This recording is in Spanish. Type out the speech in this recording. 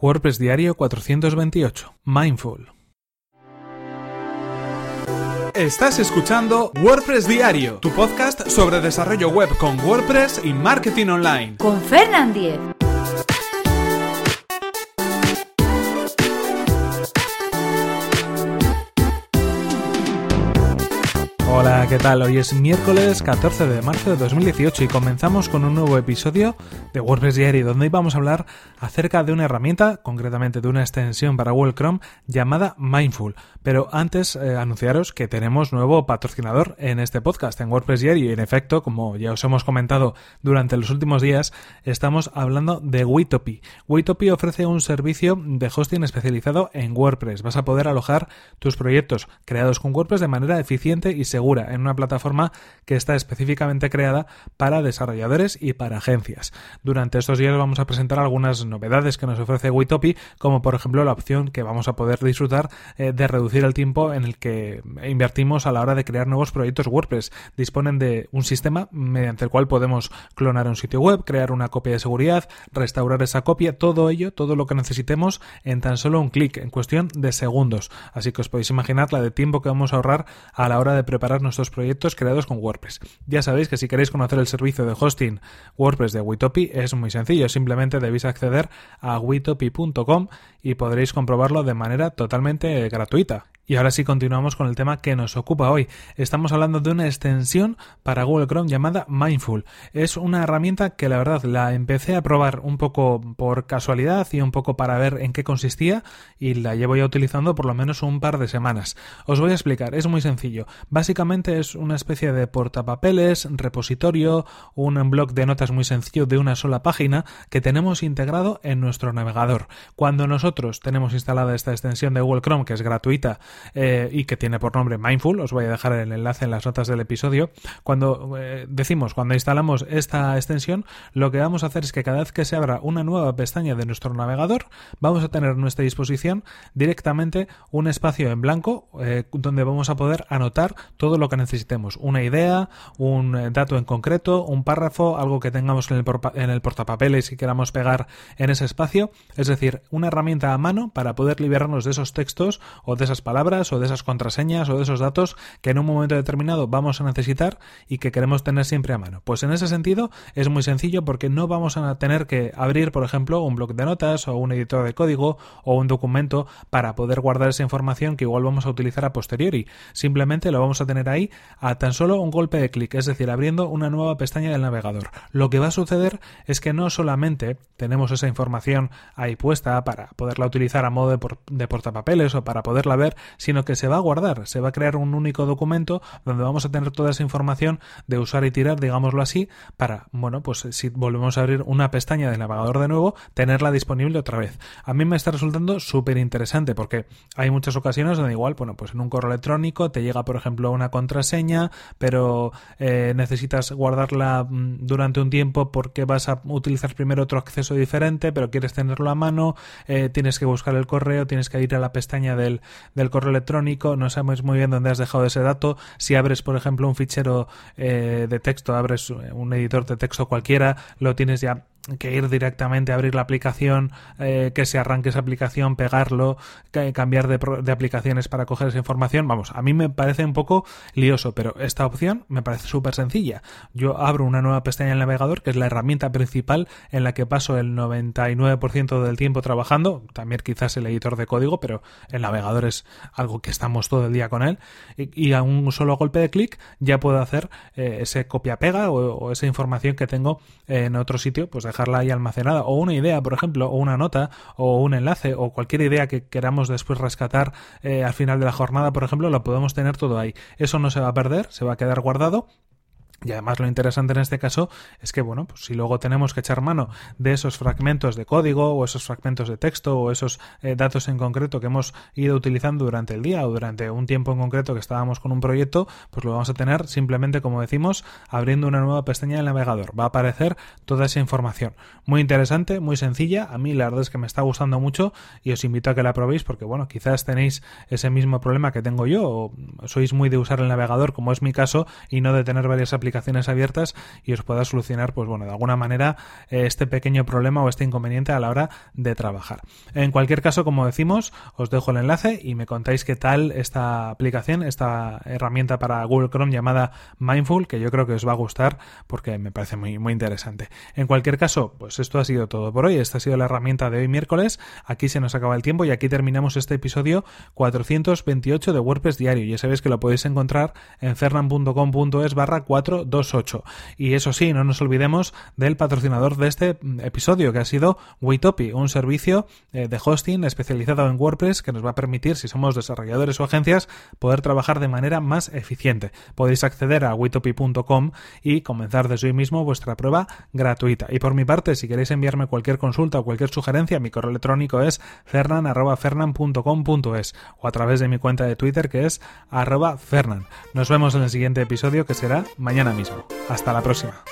WordPress Diario 428. Mindful. Estás escuchando WordPress Diario, tu podcast sobre desarrollo web con WordPress y marketing online. Con Fernand Diez. Hola, ¿qué tal? Hoy es miércoles 14 de marzo de 2018 y comenzamos con un nuevo episodio de WordPress Diary donde hoy vamos a hablar acerca de una herramienta, concretamente de una extensión para Google Chrome llamada Mindful. Pero antes eh, anunciaros que tenemos nuevo patrocinador en este podcast, en WordPress Diary y en efecto, como ya os hemos comentado durante los últimos días, estamos hablando de Witopi. Witopi ofrece un servicio de hosting especializado en WordPress. Vas a poder alojar tus proyectos creados con WordPress de manera eficiente y segura en una plataforma que está específicamente creada para desarrolladores y para agencias. Durante estos días vamos a presentar algunas novedades que nos ofrece Witopi, como por ejemplo la opción que vamos a poder disfrutar eh, de reducir el tiempo en el que invertimos a la hora de crear nuevos proyectos WordPress. Disponen de un sistema mediante el cual podemos clonar un sitio web, crear una copia de seguridad, restaurar esa copia, todo ello, todo lo que necesitemos en tan solo un clic, en cuestión de segundos. Así que os podéis imaginar la de tiempo que vamos a ahorrar a la hora de preparar nuestros proyectos creados con WordPress. Ya sabéis que si queréis conocer el servicio de hosting WordPress de Witopi es muy sencillo, simplemente debéis acceder a witopi.com y podréis comprobarlo de manera totalmente gratuita. Y ahora sí continuamos con el tema que nos ocupa hoy. Estamos hablando de una extensión para Google Chrome llamada Mindful. Es una herramienta que la verdad la empecé a probar un poco por casualidad y un poco para ver en qué consistía y la llevo ya utilizando por lo menos un par de semanas. Os voy a explicar, es muy sencillo. Básicamente es una especie de portapapeles, repositorio, un blog de notas muy sencillo de una sola página que tenemos integrado en nuestro navegador. Cuando nosotros tenemos instalada esta extensión de Google Chrome que es gratuita eh, y que tiene por nombre Mindful, os voy a dejar el enlace en las notas del episodio, cuando eh, decimos, cuando instalamos esta extensión, lo que vamos a hacer es que cada vez que se abra una nueva pestaña de nuestro navegador, vamos a tener a nuestra disposición directamente un espacio en blanco eh, donde vamos a poder anotar todo lo que necesitemos, una idea, un dato en concreto, un párrafo, algo que tengamos en el, en el portapapeles y queramos pegar en ese espacio, es decir, una herramienta a mano para poder liberarnos de esos textos o de esas palabras o de esas contraseñas o de esos datos que en un momento determinado vamos a necesitar y que queremos tener siempre a mano. Pues en ese sentido es muy sencillo porque no vamos a tener que abrir, por ejemplo, un bloc de notas o un editor de código o un documento para poder guardar esa información que igual vamos a utilizar a posteriori. Simplemente lo vamos a tener ahí a tan solo un golpe de clic, es decir, abriendo una nueva pestaña del navegador. Lo que va a suceder es que no solamente tenemos esa información ahí puesta para poderla utilizar a modo de, de portapapeles o para poderla ver, sino que se va a guardar, se va a crear un único documento donde vamos a tener toda esa información de usar y tirar, digámoslo así, para, bueno, pues si volvemos a abrir una pestaña del navegador de nuevo, tenerla disponible otra vez. A mí me está resultando súper interesante porque hay muchas ocasiones donde igual, bueno, pues en un correo electrónico te llega, por ejemplo, una contraseña, pero eh, necesitas guardarla mm, durante un tiempo porque vas a utilizar primero otro acceso diferente, pero quieres tenerlo a mano, eh, tienes que buscar el correo, tienes que ir a la pestaña del, del correo electrónico, no sabemos muy bien dónde has dejado ese dato. Si abres, por ejemplo, un fichero eh, de texto, abres un editor de texto cualquiera, lo tienes ya que ir directamente a abrir la aplicación, eh, que se arranque esa aplicación, pegarlo, cambiar de, de, aplicaciones para coger esa información. Vamos, a mí me parece un poco lioso, pero esta opción me parece súper sencilla. Yo abro una nueva pestaña en el navegador, que es la herramienta principal en la que paso el 99% del tiempo trabajando, también quizás el editor de código, pero el navegador es algo que estamos todo el día con él, y, a un solo golpe de clic ya puedo hacer eh, ese copia-pega o, esa información que tengo en otro sitio, pues dejarla ahí almacenada, o una idea, por ejemplo, o una nota, o un enlace, o cualquier idea que queramos después rescatar eh, al final de la jornada, por ejemplo, lo podemos tener todo ahí. Eso no se va a perder, se va a quedar guardado y además lo interesante en este caso es que, bueno, pues si luego tenemos que echar mano de esos fragmentos de código o esos fragmentos de texto o esos eh, datos en concreto que hemos ido utilizando durante el día o durante un tiempo en concreto que estábamos con un proyecto, pues lo vamos a tener simplemente, como decimos, abriendo una nueva pestaña del navegador. Va a aparecer toda esa información. Muy interesante, muy sencilla. A mí la verdad es que me está gustando mucho y os invito a que la probéis porque, bueno, quizás tenéis ese mismo problema que tengo yo o sois muy de usar el navegador como es mi caso y no de tener varias aplicaciones aplicaciones abiertas y os pueda solucionar, pues bueno, de alguna manera eh, este pequeño problema o este inconveniente a la hora de trabajar. En cualquier caso, como decimos, os dejo el enlace y me contáis qué tal esta aplicación, esta herramienta para Google Chrome llamada Mindful, que yo creo que os va a gustar porque me parece muy, muy interesante. En cualquier caso, pues esto ha sido todo por hoy. Esta ha sido la herramienta de hoy miércoles. Aquí se nos acaba el tiempo y aquí terminamos este episodio 428 de WordPress Diario. Ya sabéis que lo podéis encontrar en fernan.com.es barra 428. Y eso sí, no nos olvidemos del patrocinador de este episodio, que ha sido Waitopi, un servicio eh, de hosting especializado en WordPress que nos va a permitir, si somos desarrolladores o agencias, poder trabajar de manera más eficiente. Podéis acceder a waitopi.com y comenzar desde hoy mismo vuestra prueba gratuita. Y por mi parte, si queréis enviarme cualquier consulta o cualquier sugerencia, mi correo electrónico es fernan.fernan.com.es o a través de mi cuenta de Twitter que es arroba fernan. Nos vemos en el siguiente episodio que será mismo. Hasta la próxima.